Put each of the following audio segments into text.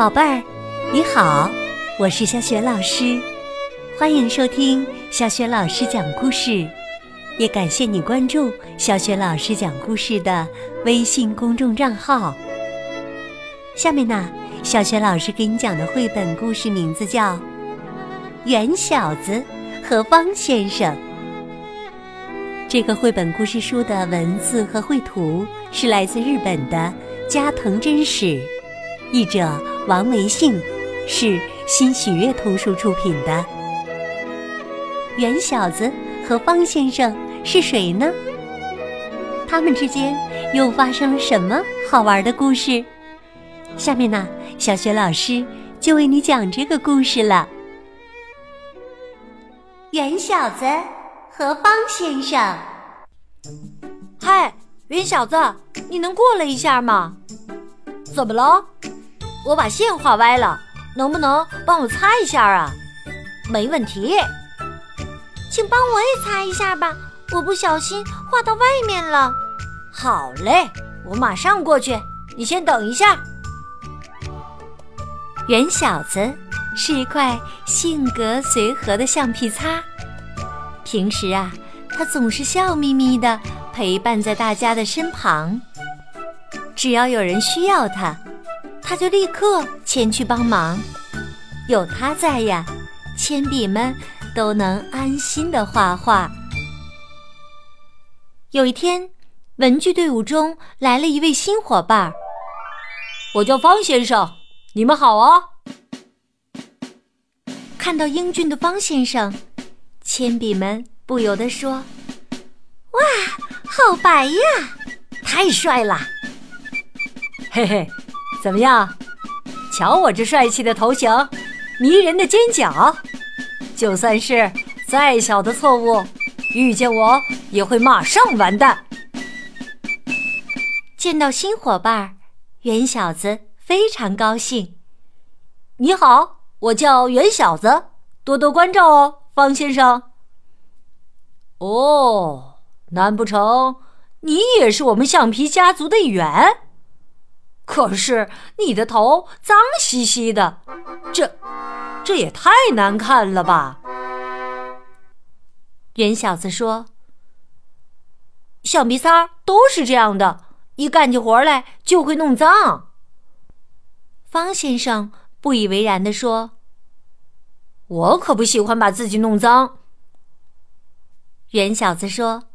宝贝儿，你好，我是小雪老师，欢迎收听小雪老师讲故事，也感谢你关注小雪老师讲故事的微信公众账号。下面呢，小雪老师给你讲的绘本故事名字叫《圆小子和方先生》。这个绘本故事书的文字和绘图是来自日本的加藤真史，译者王维信，是新喜悦图书出品的。圆小子和方先生是谁呢？他们之间又发生了什么好玩的故事？下面呢，小学老师就为你讲这个故事了。圆小子。和方先生，嗨，圆小子，你能过来一下吗？怎么了？我把线画歪了，能不能帮我擦一下啊？没问题，请帮我也擦一下吧，我不小心画到外面了。好嘞，我马上过去，你先等一下。圆小子是一块性格随和的橡皮擦。平时啊，他总是笑眯眯的陪伴在大家的身旁。只要有人需要他，他就立刻前去帮忙。有他在呀，铅笔们都能安心的画画。有一天，文具队伍中来了一位新伙伴，我叫方先生，你们好啊！看到英俊的方先生。铅笔们不由得说：“哇，好白呀，太帅了！”嘿嘿，怎么样？瞧我这帅气的头型，迷人的尖角，就算是再小的错误，遇见我也会马上完蛋。见到新伙伴，圆小子非常高兴。你好，我叫圆小子，多多关照哦。方先生，哦，难不成你也是我们橡皮家族的一员？可是你的头脏兮兮的，这这也太难看了吧？圆小子说：“橡皮擦都是这样的，一干起活来就会弄脏。”方先生不以为然地说。我可不喜欢把自己弄脏。圆小子说：“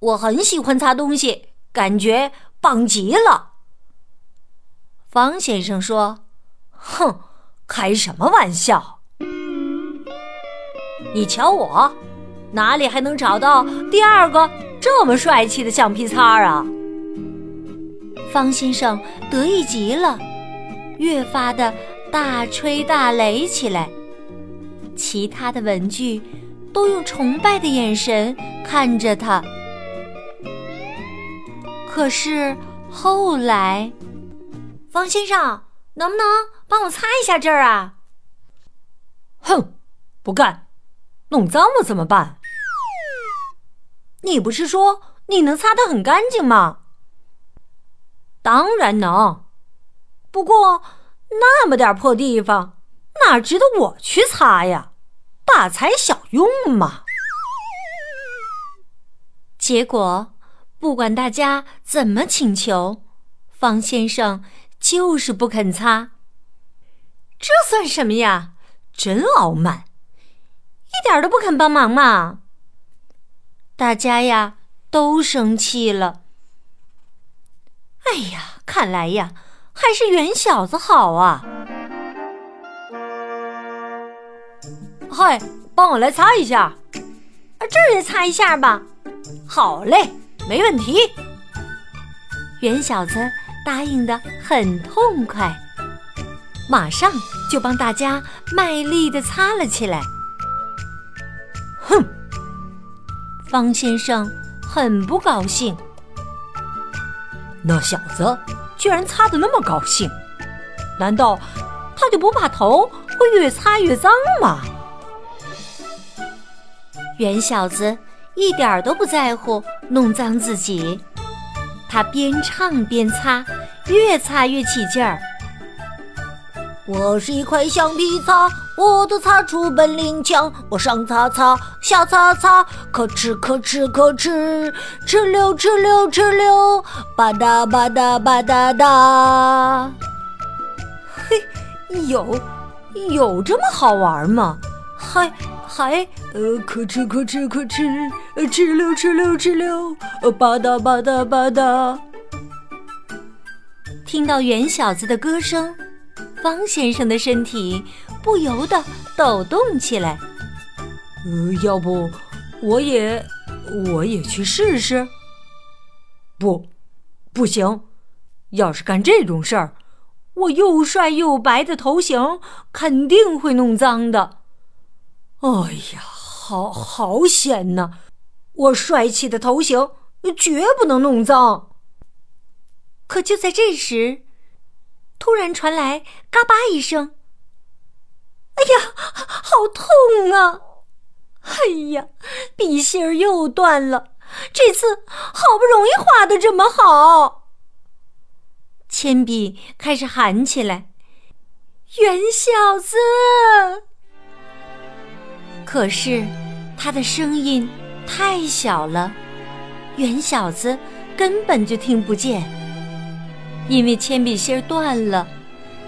我很喜欢擦东西，感觉棒极了。”方先生说：“哼，开什么玩笑？你瞧我，哪里还能找到第二个这么帅气的橡皮擦啊？”方先生得意极了，越发的大吹大擂起来。其他的文具都用崇拜的眼神看着他。可是后来，方先生，能不能帮我擦一下这儿啊？哼，不干！弄脏了怎么办？你不是说你能擦得很干净吗？当然能，不过那么点破地方。哪值得我去擦呀？大材小用嘛。结果，不管大家怎么请求，方先生就是不肯擦。这算什么呀？真傲慢，一点都不肯帮忙嘛！大家呀都生气了。哎呀，看来呀，还是圆小子好啊。嗨，帮我来擦一下，啊这儿也擦一下吧。好嘞，没问题。圆小子答应的很痛快，马上就帮大家卖力的擦了起来。哼，方先生很不高兴。那小子居然擦的那么高兴，难道他就不怕头会越擦越脏吗？圆小子一点儿都不在乎弄脏自己，他边唱边擦，越擦越起劲儿。我是一块橡皮擦，我的擦出本领强。我上擦擦，下擦擦，可哧可哧可哧，哧溜哧溜哧溜，吧嗒吧嗒吧嗒嗒。嘿，有有这么好玩吗？还还呃，可哧可哧可哧，哧溜哧溜哧溜，呃吧嗒吧嗒吧嗒。听到袁小子的歌声。方先生的身体不由得抖动起来。呃，要不我也我也去试试？不，不行！要是干这种事儿，我又帅又白的头型肯定会弄脏的。哎呀，好好险呐！我帅气的头型绝不能弄脏。可就在这时。突然传来“嘎巴”一声，“哎呀，好痛啊！哎呀，笔芯儿又断了。这次好不容易画的这么好，铅笔开始喊起来：‘袁小子！’可是他的声音太小了，袁小子根本就听不见。”因为铅笔芯断了，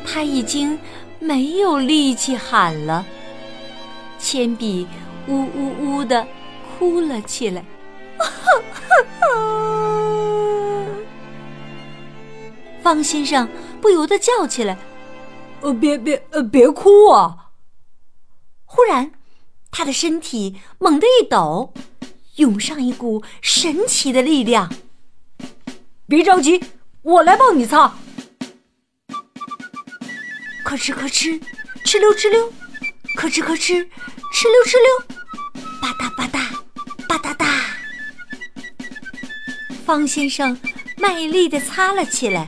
他已经没有力气喊了。铅笔呜呜呜的哭了起来。方先生不由得叫起来：“呃，别别呃，别哭啊！”忽然，他的身体猛地一抖，涌上一股神奇的力量。别着急。我来帮你擦，吭哧吭哧，哧溜哧溜，吭哧吭哧，哧溜哧溜，吧嗒吧嗒，吧嗒嗒。方先生卖力的擦了起来。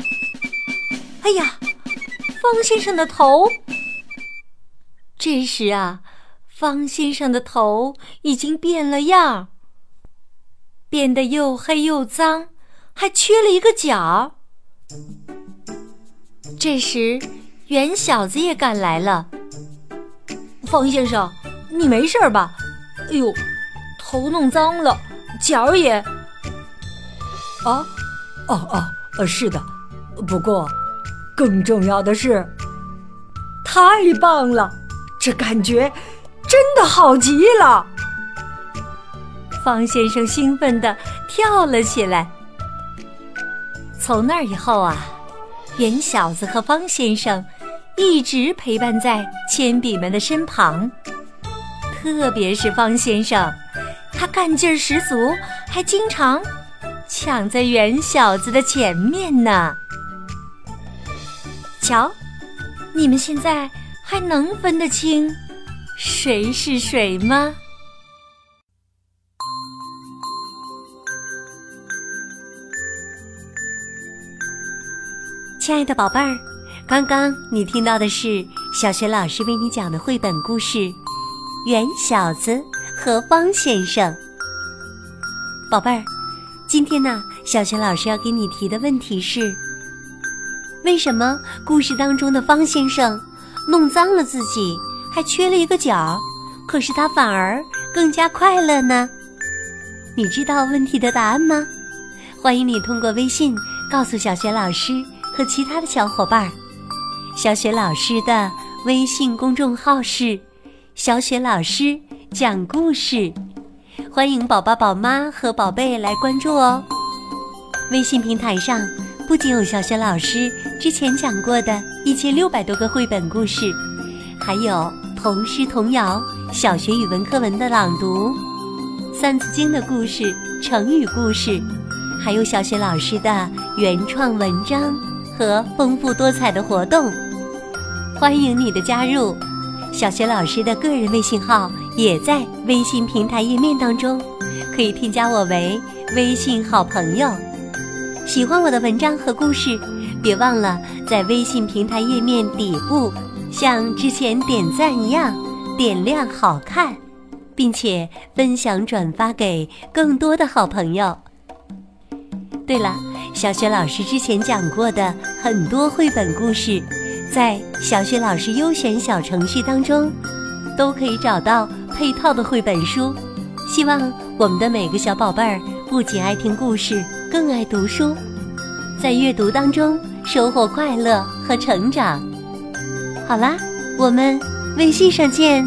哎呀，方先生的头！这时啊，方先生的头已经变了样儿，变得又黑又脏，还缺了一个角。这时，袁小子也赶来了。方先生，你没事吧？哎呦，头弄脏了，脚也……啊，哦哦，呃，是的。不过，更重要的是，太棒了，这感觉真的好极了。方先生兴奋地跳了起来。从那以后啊，袁小子和方先生一直陪伴在铅笔们的身旁。特别是方先生，他干劲儿十足，还经常抢在袁小子的前面呢。瞧，你们现在还能分得清谁是谁吗？亲爱的宝贝儿，刚刚你听到的是小学老师为你讲的绘本故事《圆小子和方先生》。宝贝儿，今天呢，小学老师要给你提的问题是：为什么故事当中的方先生弄脏了自己，还缺了一个角，可是他反而更加快乐呢？你知道问题的答案吗？欢迎你通过微信告诉小学老师。和其他的小伙伴儿，小雪老师的微信公众号是“小雪老师讲故事”，欢迎宝宝、宝妈和宝贝来关注哦。微信平台上不仅有小雪老师之前讲过的一千六百多个绘本故事，还有童诗童谣、小学语文课文的朗读、《三字经》的故事、成语故事，还有小学老师的原创文章。和丰富多彩的活动，欢迎你的加入。小学老师的个人微信号也在微信平台页面当中，可以添加我为微信好朋友。喜欢我的文章和故事，别忘了在微信平台页面底部，像之前点赞一样点亮“好看”，并且分享转发给更多的好朋友。对了。小雪老师之前讲过的很多绘本故事，在小雪老师优选小程序当中，都可以找到配套的绘本书。希望我们的每个小宝贝儿不仅爱听故事，更爱读书，在阅读当中收获快乐和成长。好啦，我们微信上见。